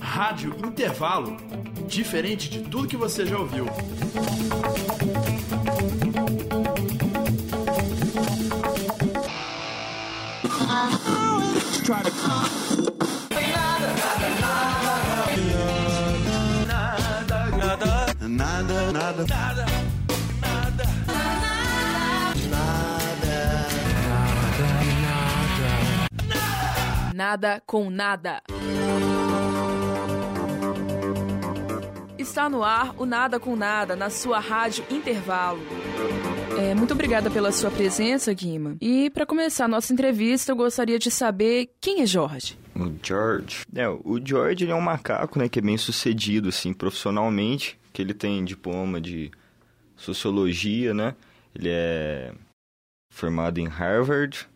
Rádio Intervalo. Diferente de tudo que você já ouviu. Nada, nada, nada. Nada com nada. Está no ar o Nada com Nada, na sua rádio Intervalo. É, muito obrigada pela sua presença, Guima. E para começar a nossa entrevista, eu gostaria de saber quem é Jorge. O George. É, o George ele é um macaco, né, que é bem sucedido, assim, profissionalmente, que ele tem diploma de sociologia, né? Ele é formado em Harvard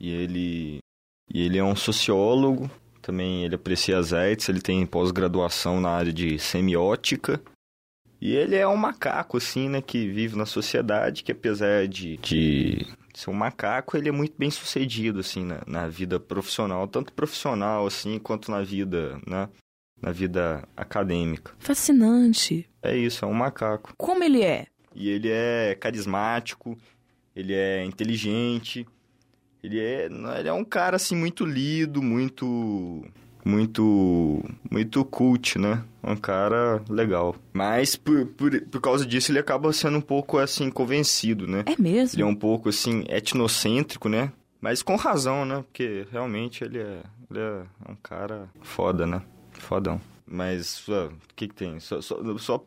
e ele e ele é um sociólogo, também ele aprecia as artes, ele tem pós-graduação na área de semiótica. E ele é um macaco, assim, né, que vive na sociedade, que apesar de, de ser um macaco, ele é muito bem sucedido, assim, na, na vida profissional, tanto profissional, assim, quanto na vida, né, na vida acadêmica. Fascinante. É isso, é um macaco. Como ele é? E ele é carismático, ele é inteligente, ele é, ele é um cara, assim, muito lido, muito muito muito cult, né? Um cara legal. Mas por, por, por causa disso ele acaba sendo um pouco assim convencido, né? É mesmo? Ele é um pouco assim etnocêntrico, né? Mas com razão, né? Porque realmente ele é, ele é um cara foda, né? Fodão. Mas o que, que tem? Só, só, só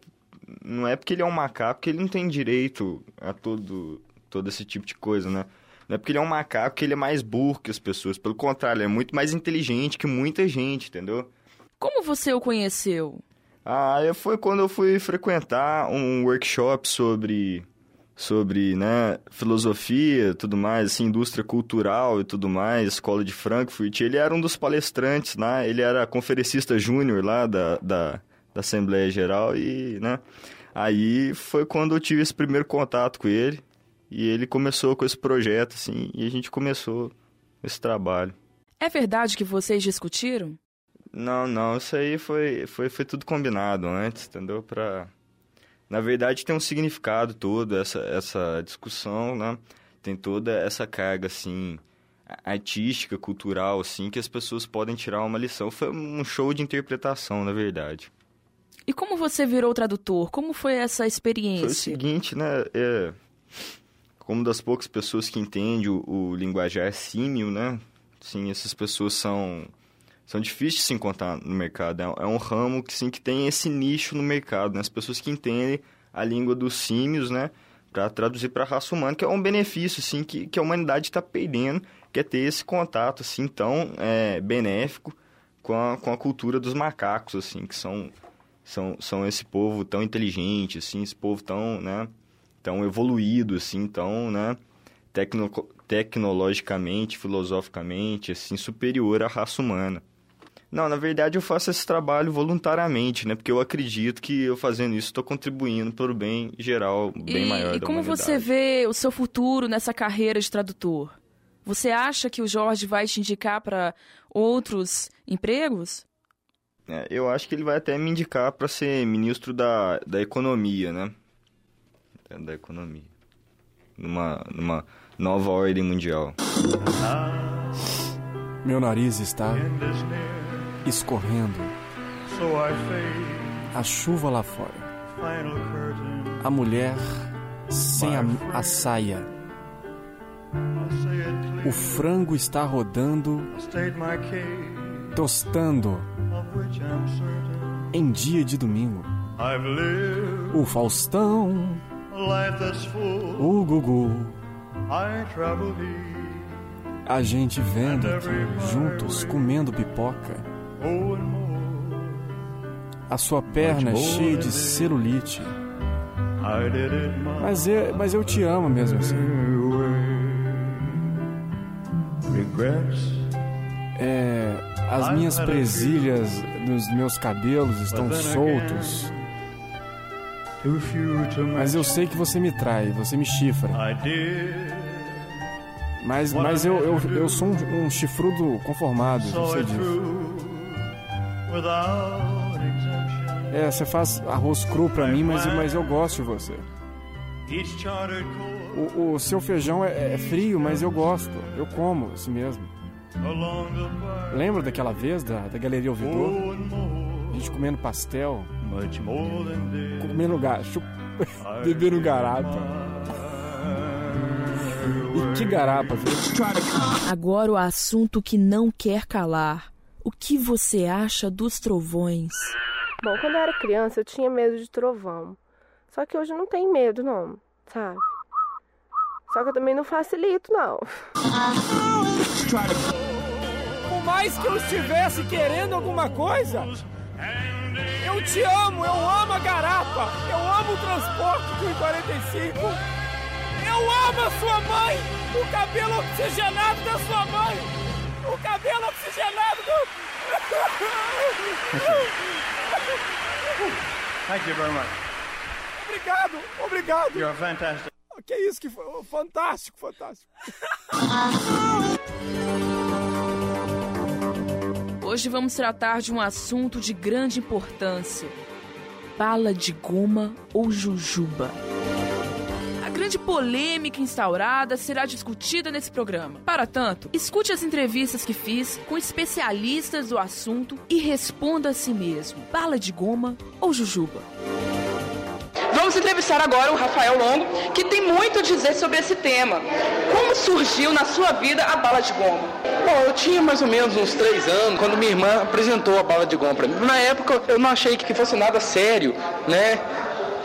não é porque ele é um macaco que ele não tem direito a todo todo esse tipo de coisa, né? Não é porque ele é um macaco que ele é mais burro que as pessoas. Pelo contrário, ele é muito mais inteligente que muita gente, entendeu? Como você o conheceu? Ah, foi quando eu fui frequentar um workshop sobre sobre, né, filosofia, tudo mais, assim, indústria cultural e tudo mais, escola de Frankfurt. Ele era um dos palestrantes, né? Ele era conferencista júnior lá da, da, da Assembleia Geral e, né, aí foi quando eu tive esse primeiro contato com ele. E ele começou com esse projeto, assim, e a gente começou esse trabalho. É verdade que vocês discutiram? Não, não, isso aí foi, foi, foi tudo combinado antes, entendeu? Pra... Na verdade tem um significado todo, essa, essa discussão, né? Tem toda essa carga, assim, artística, cultural, assim, que as pessoas podem tirar uma lição. Foi um show de interpretação, na verdade. E como você virou tradutor? Como foi essa experiência? Foi o seguinte, né? É como das poucas pessoas que entende o, o linguajar símil, né? Sim, essas pessoas são são difíceis de se encontrar no mercado. É, é um ramo que sim que tem esse nicho no mercado, né? As pessoas que entendem a língua dos símios, né? Para traduzir para a raça humana, que é um benefício, sim, que, que a humanidade está perdendo, que é ter esse contato, assim, tão é, benéfico com a, com a cultura dos macacos, assim, que são, são, são esse povo tão inteligente, assim, esse povo tão, né? Tão evoluído, assim, tão, né, tecno tecnologicamente, filosoficamente, assim, superior à raça humana. Não, na verdade eu faço esse trabalho voluntariamente, né? Porque eu acredito que eu fazendo isso estou contribuindo para o bem geral, bem e, maior e da como humanidade. você vê o seu futuro nessa carreira de tradutor? Você acha que o Jorge vai te indicar para outros empregos? É, eu acho que ele vai até me indicar para ser ministro da, da economia, né? Da economia. Numa, numa nova ordem mundial. Meu nariz está escorrendo. A chuva lá fora. A mulher sem a, a saia. O frango está rodando, tostando em dia de domingo. O Faustão o Gugu. A gente vendo aqui, juntos, comendo pipoca. A sua perna é cheia de celulite. Mas eu, mas eu te amo mesmo assim. É, as minhas presilhas nos meus cabelos estão soltos. Mas eu sei que você me trai, você me chifra. Mas, mas eu, eu, eu sou um, um chifrudo conformado, eu sei disso. É, você faz arroz cru pra mim, mas, mas eu gosto de você. O, o seu feijão é, é, frio, mas eu gosto. Eu como assim mesmo. Lembra daquela vez da, da Galeria Ouvidor? A gente comendo pastel, comendo gacho, bebendo garapa. E que garapa, viu? Agora o assunto que não quer calar. O que você acha dos trovões? Bom, quando eu era criança eu tinha medo de trovão. Só que hoje não tenho medo, não, sabe? Só que eu também não facilito, não. Por mais que eu estivesse querendo alguma coisa, eu te amo, eu amo a garapa, eu amo o transporte do 45, eu amo a sua mãe, o cabelo oxigenado da sua mãe, o cabelo oxigenado do. Thank you very much. Obrigado, obrigado. You're fantastic. Que isso que foi? Fantástico, fantástico. Hoje vamos tratar de um assunto de grande importância: bala de goma ou jujuba. A grande polêmica instaurada será discutida nesse programa. Para tanto, escute as entrevistas que fiz com especialistas do assunto e responda a si mesmo: bala de goma ou jujuba? Vamos entrevistar agora o Rafael Longo, que tem muito a dizer sobre esse tema. Como surgiu na sua vida a bala de goma? Bom, eu tinha mais ou menos uns três anos quando minha irmã apresentou a bala de goma para mim. Na época eu não achei que fosse nada sério, né?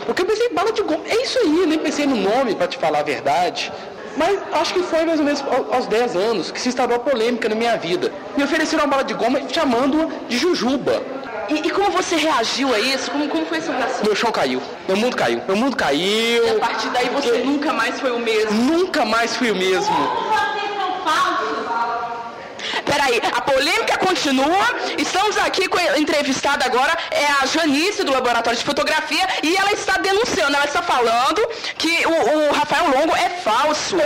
Porque eu pensei, bala de goma, é isso aí, eu nem pensei no nome para te falar a verdade. Mas acho que foi mais ou menos aos 10 anos que se instaurou a polêmica na minha vida. Me ofereceram uma bala de goma chamando-a de jujuba. E, e, como você reagiu a isso? Como, como foi essa reação? Meu chão caiu. Meu mundo caiu. Meu mundo caiu. E a partir daí você eu... nunca mais foi o mesmo? Nunca mais fui o mesmo. Vocês são falsos. Peraí, a polêmica continua. Estamos aqui com a entrevistada agora, é a Janice do Laboratório de Fotografia, e ela está denunciando, ela está falando que o, o Rafael Longo é falso.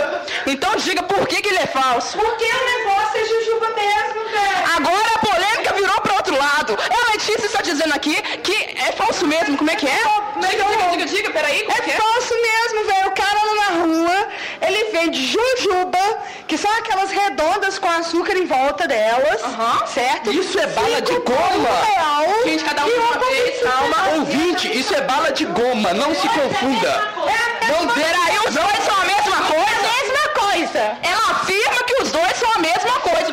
Então diga por que, que ele é falso. Porque o negócio é jujuba mesmo, velho. Agora a polêmica virou para outro lado. A Letícia está dizendo aqui que é falso mesmo. Como é que é? Diga, diga, diga, diga, peraí. É, é falso mesmo, velho. O cara lá na rua, ele vende jujuba, que são aquelas redondas com açúcar em volta delas, uhum. certo? Isso é bala de goma? Real, Gente, cada um de uma vez, calma. Ouvinte, isso é bala de goma, não se confunda. É não peraí, os dois são a mesma coisa? É a mesma coisa. Ela afirma que os dois são a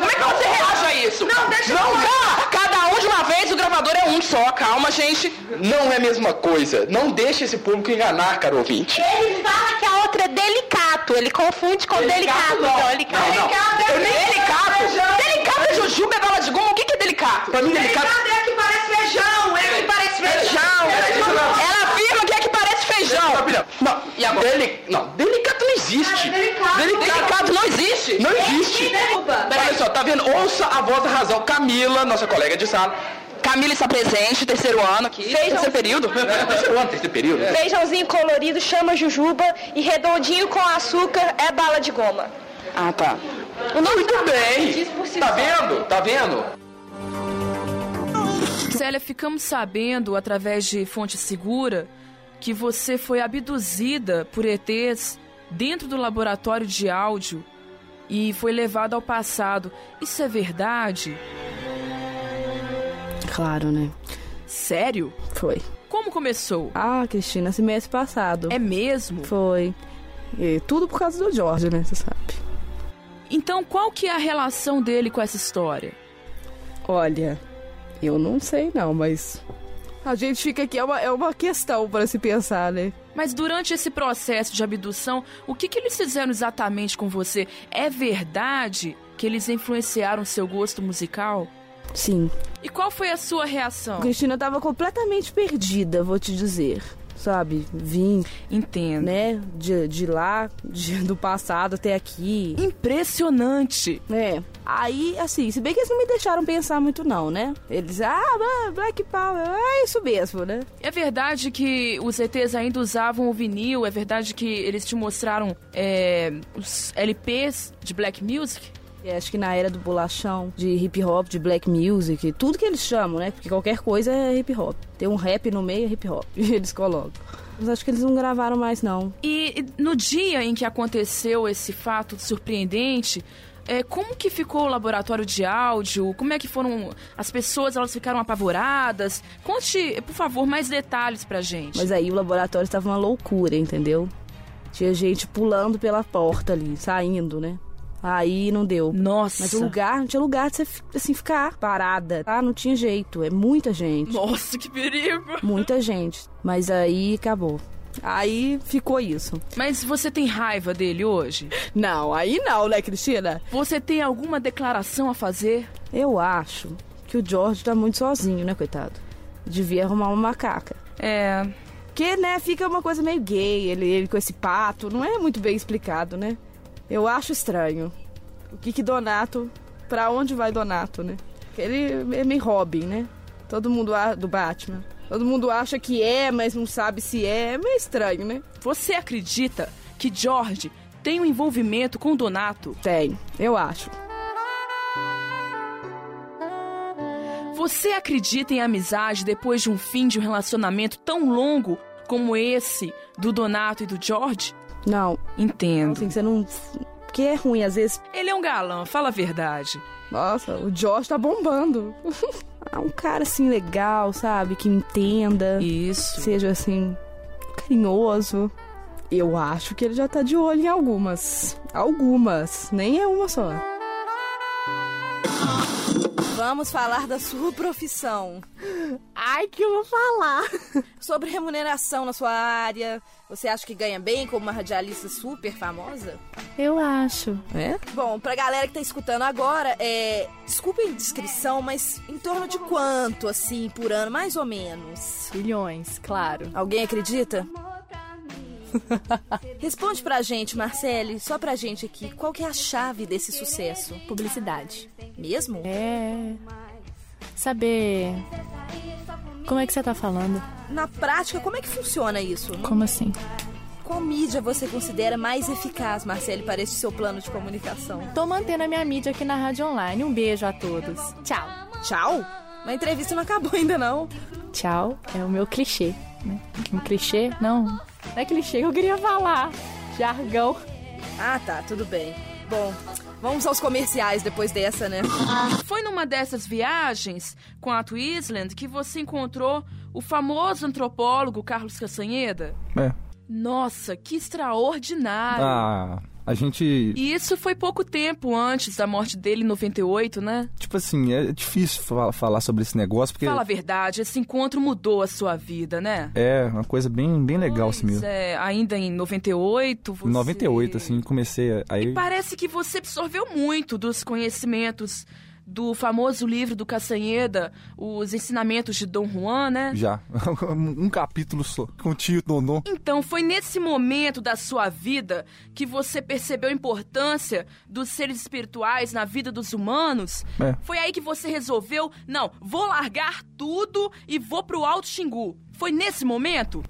coisa. Como é que você reage a isso? Não, deixa eu Não, cada um de uma vez, o gravador é um só. Calma, gente. Não é a mesma coisa. Não deixe esse público enganar, caro ouvinte. Ele fala que a outra é delicato. Ele confunde com Delicato, delicato. não. Delicato. Não, não. Delicato é delicato. Delicato é jujuba, é bala de goma. O que que é delicato? Pra mim, delicato... Delicato é que parece feijão. É que parece feijão. Ela afirma que é que parece feijão. Não, E agora? deli... não, delicato não existe. Delicato. Delicato não existe. Não existe. Olha só, tá vendo? Ouça a voz da razão. Camila, nossa colega de sala. Camila está presente, terceiro ano aqui. Terceiro período. Terceiro ano, terceiro período. Feijãozinho colorido chama jujuba e redondinho com açúcar é bala de goma. Ah, tá. Muito bem. si Tá só. vendo? Tá vendo? Célia, ficamos sabendo, através de fonte segura, que você foi abduzida por ETs dentro do laboratório de áudio e foi levada ao passado. Isso é verdade? Claro, né? Sério? Foi. Como começou? Ah, Cristina, esse mês passado. É mesmo? Foi. E tudo por causa do Jorge, né? Você sabe. Então, qual que é a relação dele com essa história? Olha, eu não sei não, mas. A gente fica aqui, é uma, é uma questão para se pensar, né? Mas durante esse processo de abdução, o que, que eles fizeram exatamente com você? É verdade que eles influenciaram seu gosto musical? Sim. E qual foi a sua reação? Cristina tava completamente perdida, vou te dizer. Sabe? Vim. Entendo. Né? De, de lá, de, do passado até aqui. Impressionante. É. Aí, assim, se bem que eles não me deixaram pensar muito, não, né? Eles, ah, Black Power, é isso mesmo, né? É verdade que os ETs ainda usavam o vinil? É verdade que eles te mostraram é, os LPs de Black Music? É, acho que na era do bolachão, de hip hop, de black music, tudo que eles chamam, né? Porque qualquer coisa é hip hop. Tem um rap no meio, é hip hop. eles colocam. Mas acho que eles não gravaram mais, não. E no dia em que aconteceu esse fato surpreendente, é, como que ficou o laboratório de áudio? Como é que foram as pessoas? Elas ficaram apavoradas? Conte, por favor, mais detalhes pra gente. Mas aí o laboratório estava uma loucura, entendeu? Tinha gente pulando pela porta ali, saindo, né? Aí não deu. Nossa. Mas o lugar, não tinha lugar de você assim, ficar parada. Ah, não tinha jeito. É muita gente. Nossa, que perigo. Muita gente. Mas aí acabou. Aí ficou isso. Mas você tem raiva dele hoje? Não, aí não, né, Cristina? Você tem alguma declaração a fazer? Eu acho que o George tá muito sozinho, né, coitado? Devia arrumar uma macaca. É. Que, né, fica uma coisa meio gay, ele, ele com esse pato, não é muito bem explicado, né? Eu acho estranho. O que que Donato... Pra onde vai Donato, né? Ele é meio Robin, né? Todo mundo do Batman. Todo mundo acha que é, mas não sabe se é. É meio estranho, né? Você acredita que George tem um envolvimento com Donato? Tem, eu acho. Você acredita em amizade depois de um fim de um relacionamento tão longo como esse do Donato e do George? Não. Entendo. Assim, você não. Porque é ruim, às vezes. Ele é um galã, fala a verdade. Nossa, o Josh tá bombando. ah, um cara assim legal, sabe? Que entenda. Isso. Seja assim, carinhoso. Eu acho que ele já tá de olho em algumas. Algumas, nem é uma só. Vamos falar da sua profissão. Ai, que eu vou falar. Sobre remuneração na sua área. Você acha que ganha bem como uma radialista super famosa? Eu acho. É? Bom, pra galera que tá escutando agora, é. Desculpa a indiscrição, mas em torno de quanto, assim, por ano, mais ou menos? Milhões, claro. Alguém acredita? Responde pra gente, Marcele, só pra gente aqui, qual que é a chave desse sucesso? Publicidade. Mesmo? É. Saber. Como é que você tá falando? Na prática, como é que funciona isso? Como assim? Qual mídia você considera mais eficaz, Marcele, para este seu plano de comunicação? Tô mantendo a minha mídia aqui na Rádio Online. Um beijo a todos. Tchau. Tchau? A entrevista não acabou ainda, não. Tchau é o meu clichê. Né? Um clichê? Não. Não é que eu queria falar. Jargão. Ah, tá, tudo bem. Bom, vamos aos comerciais depois dessa, né? Foi numa dessas viagens com a Twisland que você encontrou o famoso antropólogo Carlos Castanheda? É. Nossa, que extraordinário! Ah, a gente. E isso foi pouco tempo antes da morte dele, em 98, né? Tipo assim, é difícil falar sobre esse negócio porque. Fala a verdade, esse encontro mudou a sua vida, né? É, uma coisa bem, bem legal pois assim mesmo. É, ainda em 98, você. Em 98, assim, comecei a. Aí... E parece que você absorveu muito dos conhecimentos do famoso livro do Castanheda, Os Ensinamentos de Dom Juan, né? Já. um capítulo só, com o tio Dondon. Então, foi nesse momento da sua vida que você percebeu a importância dos seres espirituais na vida dos humanos? É. Foi aí que você resolveu, não, vou largar tudo e vou pro Alto Xingu. Foi nesse momento?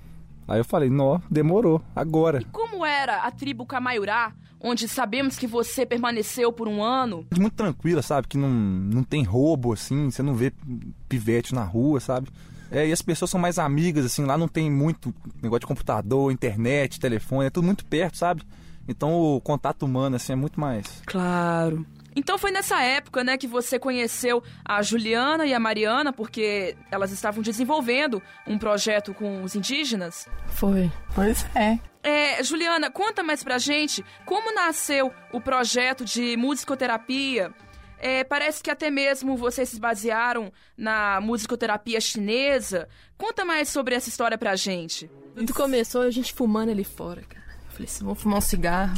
Aí eu falei, não, demorou, agora. E como era a tribo Camaiurá? Onde sabemos que você permaneceu por um ano. Muito tranquila, sabe? Que não, não tem roubo, assim, você não vê pivete na rua, sabe? É, e as pessoas são mais amigas, assim, lá não tem muito negócio de computador, internet, telefone, é tudo muito perto, sabe? Então o contato humano, assim, é muito mais. Claro. Então foi nessa época, né, que você conheceu a Juliana e a Mariana, porque elas estavam desenvolvendo um projeto com os indígenas? Foi. Pois é. É, Juliana, conta mais pra gente como nasceu o projeto de musicoterapia. É, parece que até mesmo vocês se basearam na musicoterapia chinesa. Conta mais sobre essa história pra gente. Tudo começou a gente fumando ali fora, cara. Eu falei assim, vamos fumar um cigarro.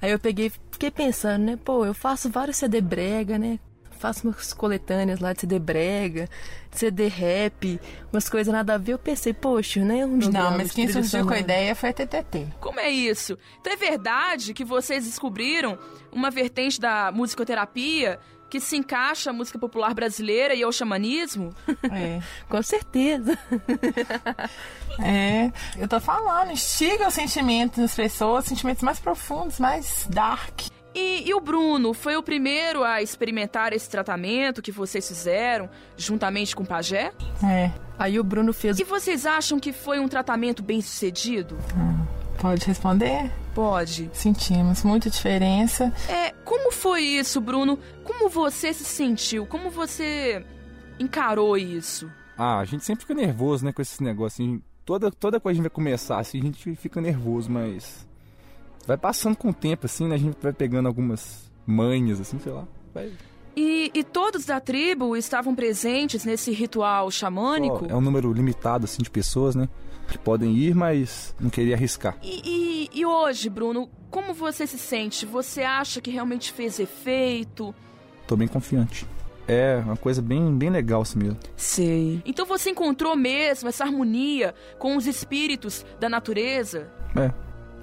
Aí eu peguei, fiquei pensando, né? Pô, eu faço vários CD brega, né? faço umas coletâneas lá de CD brega, de CD rap, umas coisas nada a ver. Eu pensei, poxa, né? Um Não, mas quem surgiu com a ideia foi a TTT. Como é isso? Então é verdade que vocês descobriram uma vertente da musicoterapia que se encaixa à música popular brasileira e ao xamanismo? É. Com certeza. É, eu tô falando, instiga os sentimentos nas pessoas, sentimentos mais profundos, mais dark. E, e, o Bruno foi o primeiro a experimentar esse tratamento que vocês fizeram, juntamente com o Pajé? É. Aí o Bruno fez. E vocês acham que foi um tratamento bem sucedido? Hum, pode responder? Pode. Sentimos muita diferença. É, como foi isso, Bruno? Como você se sentiu? Como você encarou isso? Ah, a gente sempre fica nervoso, né, com esses negócios. Assim, toda, toda coisa que a gente vai começar, assim, a gente fica nervoso, mas vai passando com o tempo, assim, né? A gente vai pegando algumas manhas, assim, sei lá. Vai... E, e, todos da tribo estavam presentes nesse ritual xamânico? é um número limitado, assim, de pessoas, né? Que podem ir, mas não queria arriscar. E, e, e hoje, Bruno, como você se sente? Você acha que realmente fez efeito? Tô bem confiante. É uma coisa bem, bem legal assim mesmo. Sei. Então você encontrou mesmo essa harmonia com os espíritos da natureza? É.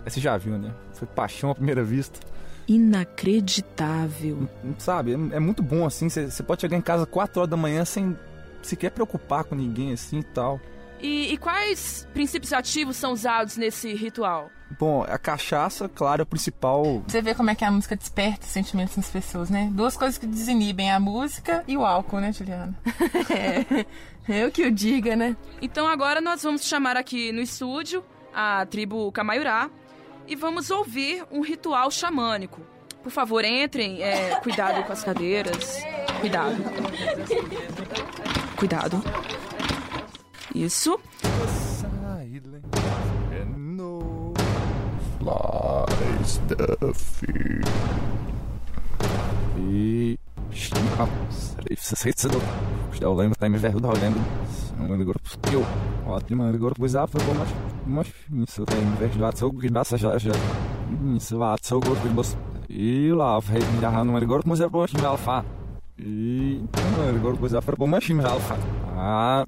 Você já viu, né? Foi paixão à primeira vista. Inacreditável. Sabe, é, é muito bom assim. Você pode chegar em casa 4 horas da manhã sem sequer preocupar com ninguém assim e tal. E, e, quais princípios ativos são usados nesse ritual? Bom, a cachaça, claro, é o principal. Você vê como é que a música desperta sentimentos nas pessoas, né? Duas coisas que desinibem a música e o álcool, né, Juliana? é, eu que o diga, né? Então agora nós vamos chamar aqui no estúdio a tribo Camaiurá e vamos ouvir um ritual xamânico. Por favor, entrem. É, cuidado com as cadeiras. Cuidado. Cuidado. Isso. Flies the fear. E. Eu lembro, tá me vergonha, eu lembro. Agora, eu. Ótimo, pois ah, foi bom, mas. Mas, isso tem, vez de was ich ja. Isso gut, wie muss. E lá, fez me dar no agora, mas é bom, me alfa. E. Agora, pois ah, foi bom, mas me alfa. Ah.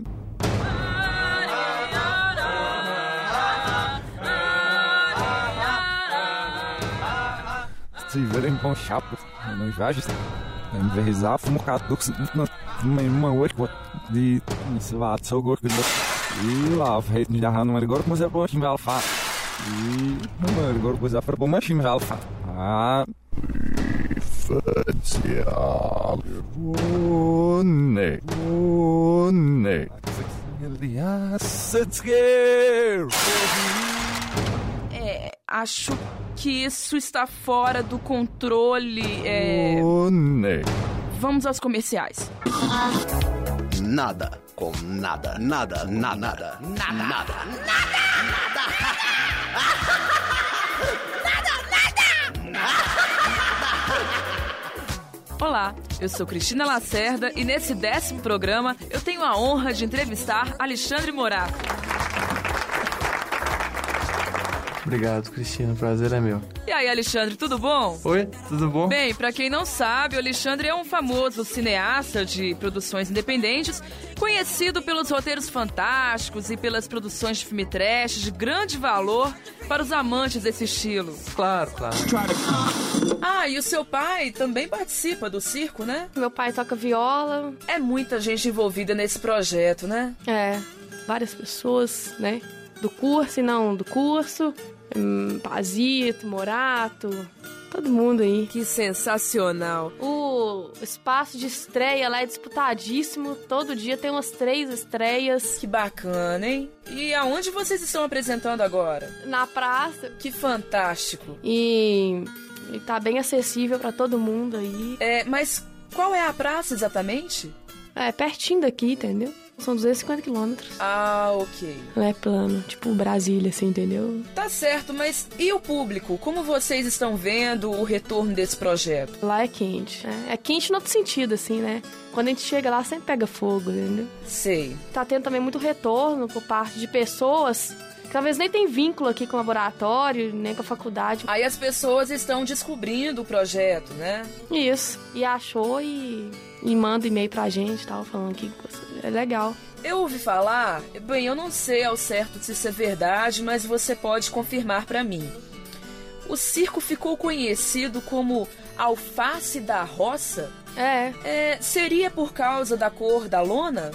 se verem com chapo, não inveja, em vez de fumo caduco, uma hoje de se lá, so gut, e lá, fez me dar no agora, mas é bom, me alfa. E agora, pois é, foi bom, mas me alfa. Ah. Facial. One. One. Aliás, it's here. É, acho que isso está fora do controle. É... Vamos aos comerciais. Nada com nada, nada, nada, nada, nada, nada, nada, Olá, eu sou Cristina Lacerda e nesse décimo programa eu tenho a honra de entrevistar Alexandre Morato. Obrigado, Cristina. O prazer é meu. E aí, Alexandre, tudo bom? Oi, tudo bom? Bem, para quem não sabe, o Alexandre é um famoso cineasta de produções independentes, conhecido pelos roteiros fantásticos e pelas produções de filme trash de grande valor para os amantes desse estilo. Claro, claro. Ah, e o seu pai também participa do circo, né? Meu pai toca viola. É muita gente envolvida nesse projeto, né? É, várias pessoas, né? Do curso e não do curso. Hum, Pazito, Morato, todo mundo aí. Que sensacional. O espaço de estreia lá é disputadíssimo. Todo dia tem umas três estreias. Que bacana, hein? E aonde vocês estão apresentando agora? Na praça. Que fantástico. E, e tá bem acessível para todo mundo aí. É, mas qual é a praça exatamente? É pertinho daqui, entendeu? São 250 quilômetros. Ah, ok. Não é plano, tipo Brasília, assim, entendeu? Tá certo, mas e o público? Como vocês estão vendo o retorno desse projeto? Lá é quente. É, é quente no outro sentido, assim, né? Quando a gente chega lá, sempre pega fogo, entendeu? Sei. Tá tendo também muito retorno por parte de pessoas talvez nem tem vínculo aqui com o laboratório, nem com a faculdade. Aí as pessoas estão descobrindo o projeto, né? Isso. E achou e, e manda e-mail pra gente tal, falando que é legal. Eu ouvi falar, bem, eu não sei ao certo se isso é verdade, mas você pode confirmar pra mim. O circo ficou conhecido como alface da roça? É. é seria por causa da cor da lona?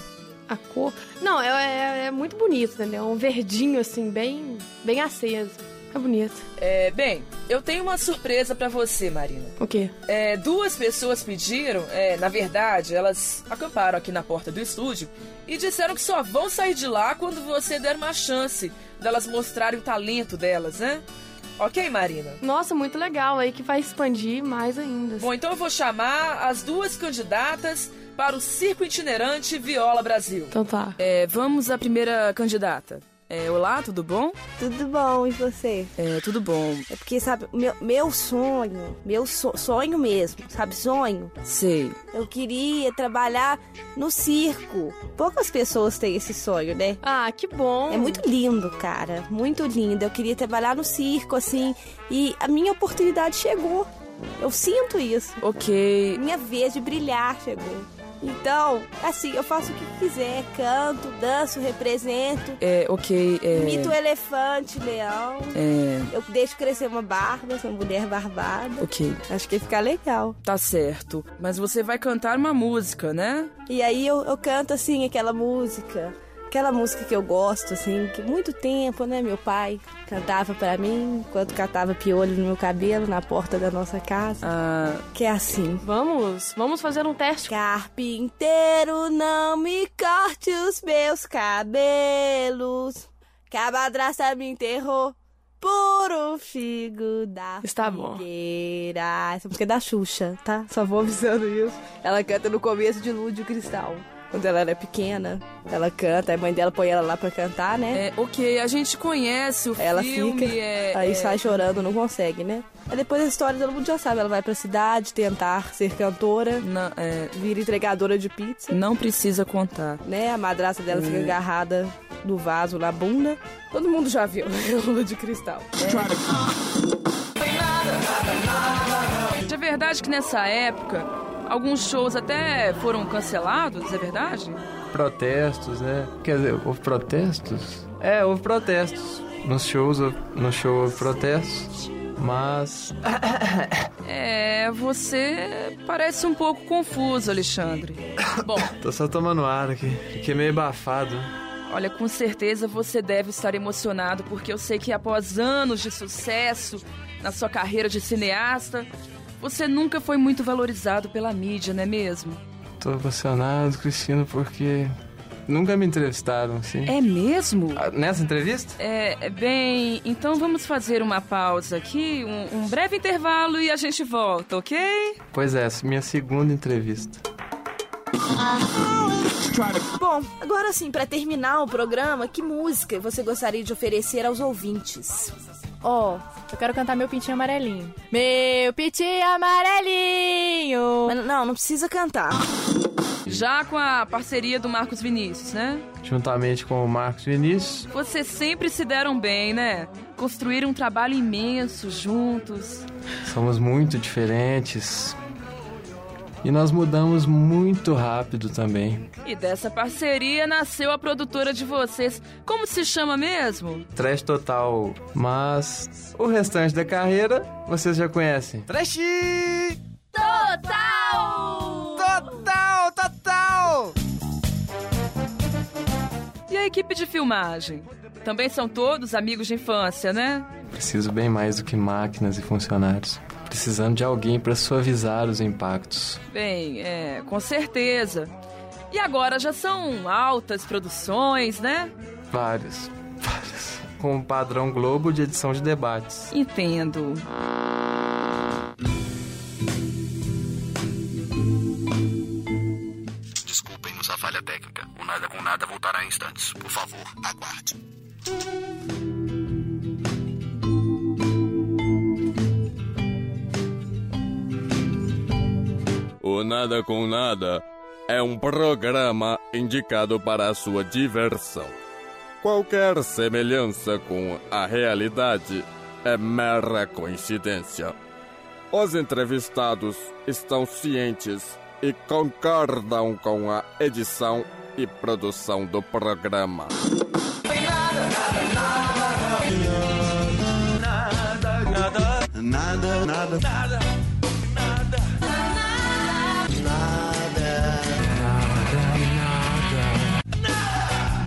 A cor? Não, é, é, é muito bonito, entendeu? Um verdinho, assim, bem, bem aceso. É bonito. É, bem, eu tenho uma surpresa para você, Marina. O quê? É, duas pessoas pediram, é, na verdade, elas acamparam aqui na porta do estúdio e disseram que só vão sair de lá quando você der uma chance delas mostrarem o talento delas, né? Ok, Marina? Nossa, muito legal. Aí que vai expandir mais ainda. Bom, então eu vou chamar as duas candidatas para o Circo Itinerante Viola Brasil. Então tá. É, vamos à primeira candidata. É, olá, tudo bom? Tudo bom, e você? É, tudo bom. É porque, sabe, meu, meu sonho, meu so, sonho mesmo, sabe, sonho? Sei. Eu queria trabalhar no circo. Poucas pessoas têm esse sonho, né? Ah, que bom. É muito lindo, cara, muito lindo. Eu queria trabalhar no circo, assim, e a minha oportunidade chegou. Eu sinto isso. Ok. Minha vez de brilhar chegou. Então, assim, eu faço o que quiser, canto, danço, represento. É, ok. É... Imito elefante, leão. É... Eu deixo crescer uma barba, sou uma mulher barbada. Ok. Acho que ia ficar legal. Tá certo. Mas você vai cantar uma música, né? E aí eu, eu canto, assim, aquela música aquela música que eu gosto, assim, que muito tempo, né, meu pai cantava para mim enquanto catava piolho no meu cabelo na porta da nossa casa. Ah. Que é assim. Vamos, vamos fazer um teste. Carpinteiro, não me corte os meus cabelos. Que a madrasta me enterrou por um figo da Está bom. figueira. Essa música é da Xuxa, tá? Só vou avisando isso. Ela canta no começo de Lúdio Cristal quando ela era pequena. Ela canta, a mãe dela põe ela lá pra cantar, né? É, ok, a gente conhece o ela filme. Fica, é, aí é... sai chorando, não consegue, né? Aí depois a história todo mundo já sabe. Ela vai pra cidade tentar ser cantora, não, é... vira entregadora de pizza. Não precisa contar. Né? A madrasta dela é... fica agarrada no vaso na bunda. Todo mundo já viu, né? Lula de cristal. É. De verdade que nessa época Alguns shows até foram cancelados, é verdade? Protestos, né? Quer dizer, houve protestos? É, houve protestos. Nos shows, no show houve protestos, mas. É, você parece um pouco confuso, Alexandre. Bom. Tô só tomando ar aqui. Fiquei meio abafado. Olha, com certeza você deve estar emocionado, porque eu sei que após anos de sucesso na sua carreira de cineasta, você nunca foi muito valorizado pela mídia, não é mesmo? Tô emocionado, Cristina, porque nunca me entrevistaram, assim. É mesmo? Ah, nessa entrevista? É, bem, então vamos fazer uma pausa aqui, um, um breve intervalo e a gente volta, ok? Pois é, minha segunda entrevista. Bom, agora sim, para terminar o programa, que música você gostaria de oferecer aos ouvintes? Ó, oh, eu quero cantar meu pintinho amarelinho. Meu pintinho amarelinho! Mas não, não precisa cantar. Já com a parceria do Marcos Vinícius, né? Juntamente com o Marcos Vinícius. Vocês sempre se deram bem, né? Construíram um trabalho imenso juntos. Somos muito diferentes. E nós mudamos muito rápido também. E dessa parceria nasceu a produtora de vocês. Como se chama mesmo? Trash Total. Mas o restante da carreira vocês já conhecem. Trash Total! Total, total! E a equipe de filmagem? Também são todos amigos de infância, né? Preciso bem mais do que máquinas e funcionários precisando de alguém para suavizar os impactos. Bem, é, com certeza. E agora já são altas produções, né? Várias, várias. Com o padrão Globo de edição de debates. Entendo. Desculpem-nos a falha técnica. O Nada com Nada voltará em instantes. Por favor, aguarde. O Nada com Nada é um programa indicado para a sua diversão. Qualquer semelhança com a realidade é mera coincidência. Os entrevistados estão cientes e concordam com a edição e produção do programa. Nada, nada, nada.